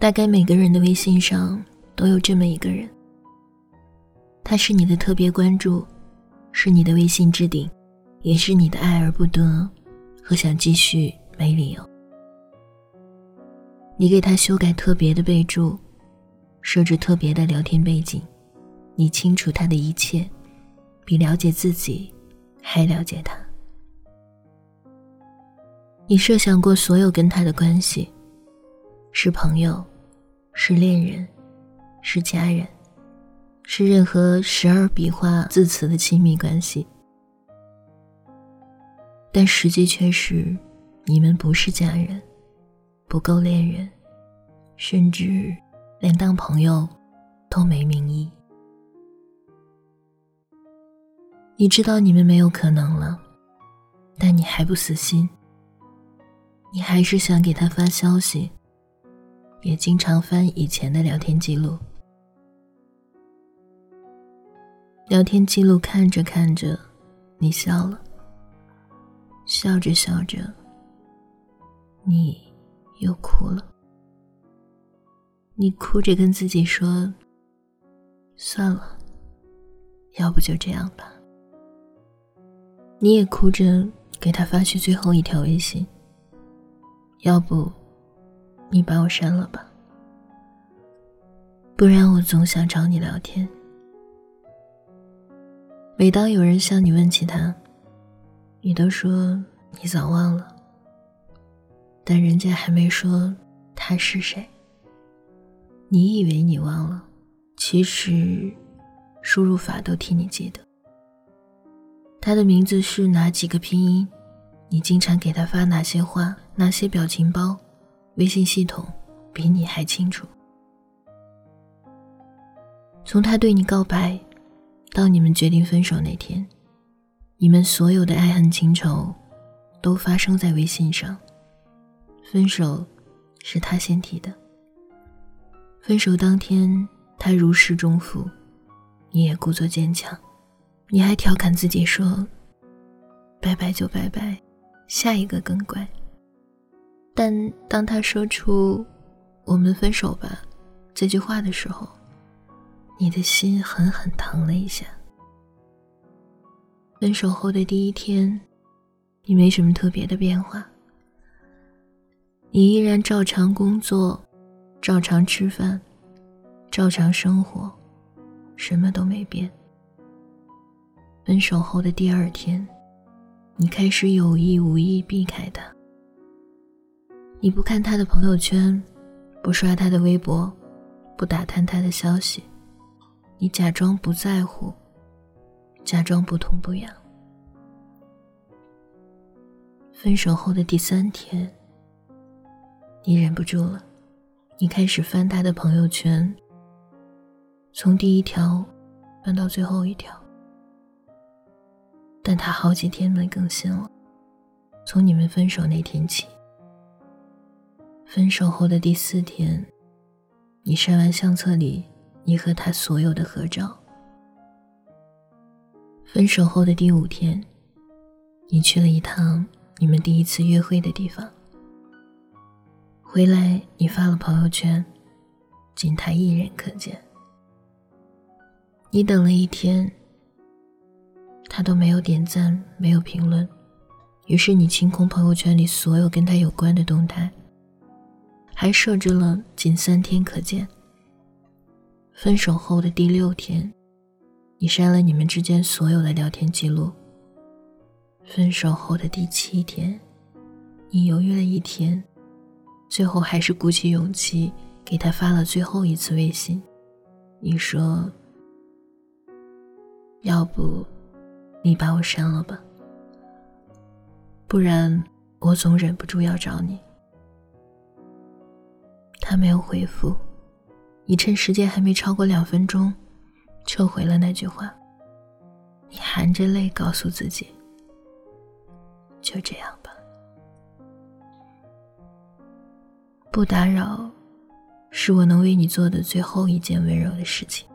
大概每个人的微信上都有这么一个人，他是你的特别关注，是你的微信置顶，也是你的爱而不得和想继续没理由。你给他修改特别的备注，设置特别的聊天背景，你清楚他的一切，比了解自己还了解他。你设想过所有跟他的关系，是朋友。是恋人，是家人，是任何时而笔画字词的亲密关系，但实际却是，你们不是家人，不够恋人，甚至连当朋友都没名义。你知道你们没有可能了，但你还不死心，你还是想给他发消息。也经常翻以前的聊天记录，聊天记录看着看着，你笑了，笑着笑着，你又哭了。你哭着跟自己说：“算了，要不就这样吧。”你也哭着给他发去最后一条微信：“要不。”你把我删了吧，不然我总想找你聊天。每当有人向你问起他，你都说你早忘了，但人家还没说他是谁。你以为你忘了，其实输入法都替你记得。他的名字是哪几个拼音？你经常给他发哪些话？哪些表情包？微信系统比你还清楚。从他对你告白，到你们决定分手那天，你们所有的爱恨情仇，都发生在微信上。分手是他先提的。分手当天，他如释重负，你也故作坚强，你还调侃自己说：“拜拜就拜拜，下一个更乖。”但当他说出“我们分手吧”这句话的时候，你的心狠狠疼了一下。分手后的第一天，你没什么特别的变化，你依然照常工作，照常吃饭，照常生活，什么都没变。分手后的第二天，你开始有意无意避开他。你不看他的朋友圈，不刷他的微博，不打探他的消息，你假装不在乎，假装不痛不痒。分手后的第三天，你忍不住了，你开始翻他的朋友圈，从第一条翻到最后一条，但他好几天没更新了，从你们分手那天起。分手后的第四天，你删完相册里你和他所有的合照。分手后的第五天，你去了一趟你们第一次约会的地方。回来你发了朋友圈，仅他一人可见。你等了一天，他都没有点赞，没有评论，于是你清空朋友圈里所有跟他有关的动态。还设置了仅三天可见。分手后的第六天，你删了你们之间所有的聊天记录。分手后的第七天，你犹豫了一天，最后还是鼓起勇气给他发了最后一次微信。你说：“要不，你把我删了吧，不然我总忍不住要找你。”他没有回复，你趁时间还没超过两分钟，撤回了那句话。你含着泪告诉自己：“就这样吧，不打扰，是我能为你做的最后一件温柔的事情。”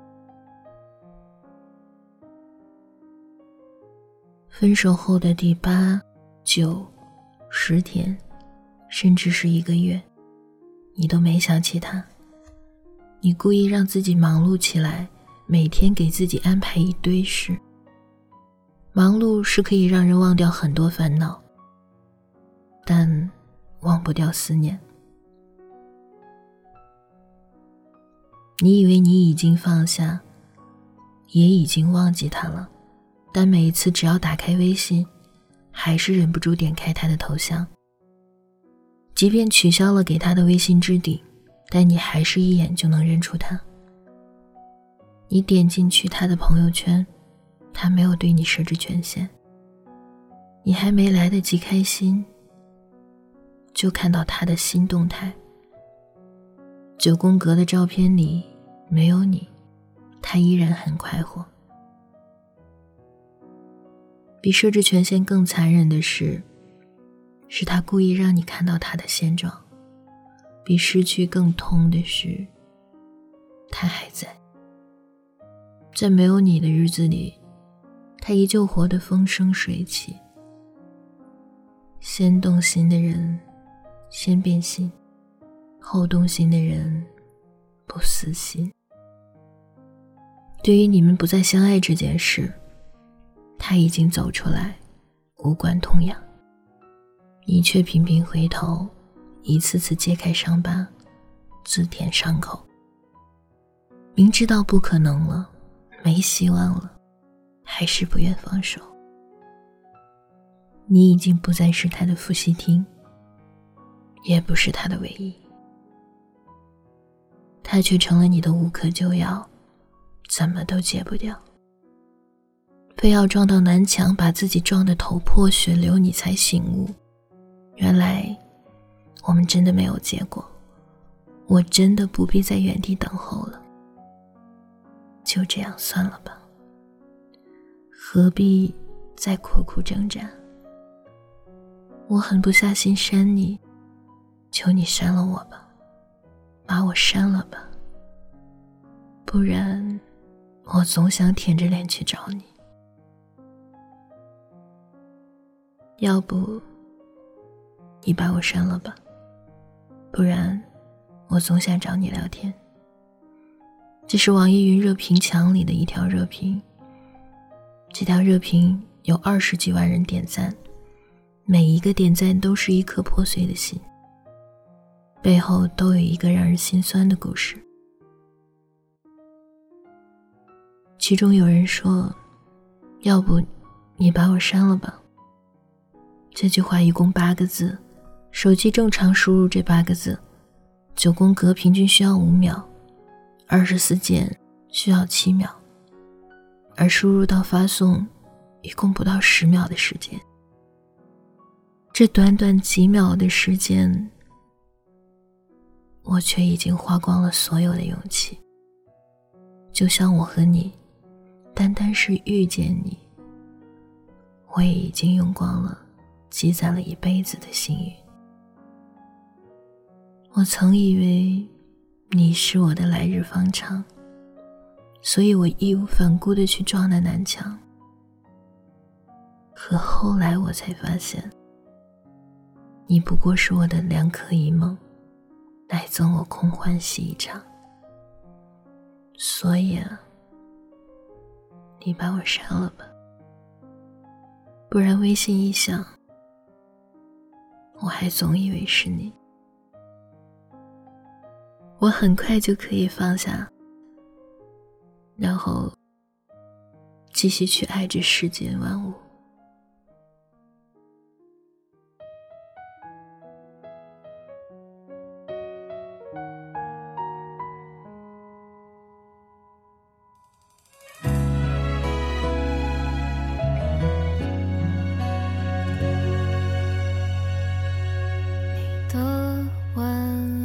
分手后的第八、九、十天，甚至是一个月。你都没想起他，你故意让自己忙碌起来，每天给自己安排一堆事。忙碌是可以让人忘掉很多烦恼，但忘不掉思念。你以为你已经放下，也已经忘记他了，但每一次只要打开微信，还是忍不住点开他的头像。即便取消了给他的微信置顶，但你还是一眼就能认出他。你点进去他的朋友圈，他没有对你设置权限。你还没来得及开心，就看到他的新动态。九宫格的照片里没有你，他依然很快活。比设置权限更残忍的是，是他故意让你看到他的现状；比失去更痛的是，他还在，在没有你的日子里，他依旧活得风生水起。先动心的人，先变心。后动心的人，不死心。对于你们不再相爱这件事，他已经走出来，无关痛痒。你却频频回头，一次次揭开伤疤，自舔伤口。明知道不可能了，没希望了，还是不愿放手。你已经不再是他的伏羲听，也不是他的唯一。他却成了你的无可救药，怎么都戒不掉。非要撞到南墙，把自己撞得头破血流，你才醒悟，原来我们真的没有结果。我真的不必在原地等候了，就这样算了吧。何必再苦苦挣扎？我狠不下心删你，求你删了我吧。把我删了吧，不然我总想舔着脸去找你。要不你把我删了吧，不然我总想找你聊天。这是网易云热评墙里的一条热评，这条热评有二十几万人点赞，每一个点赞都是一颗破碎的心。背后都有一个让人心酸的故事。其中有人说：“要不你把我删了吧。”这句话一共八个字，手机正常输入这八个字，九宫格平均需要五秒，二十四键需要七秒，而输入到发送一共不到十秒的时间。这短短几秒的时间。我却已经花光了所有的勇气，就像我和你，单单是遇见你，我也已经用光了积攒了一辈子的幸运。我曾以为你是我的来日方长，所以我义无反顾的去撞那南墙。可后来我才发现，你不过是我的两可一梦。来赠我空欢喜一场，所以啊，你把我删了吧，不然微信一响，我还总以为是你。我很快就可以放下，然后继续去爱这世间万物。你的吻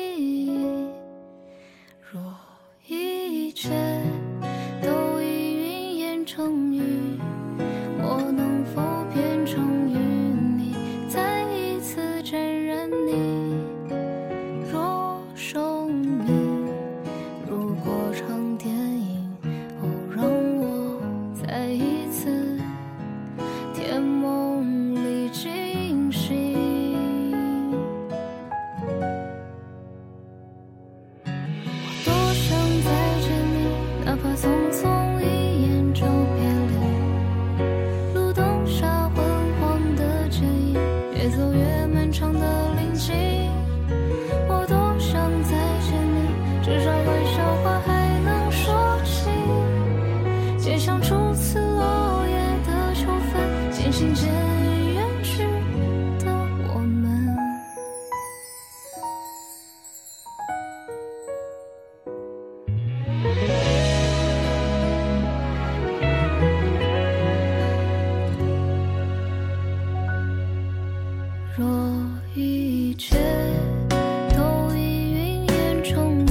冲。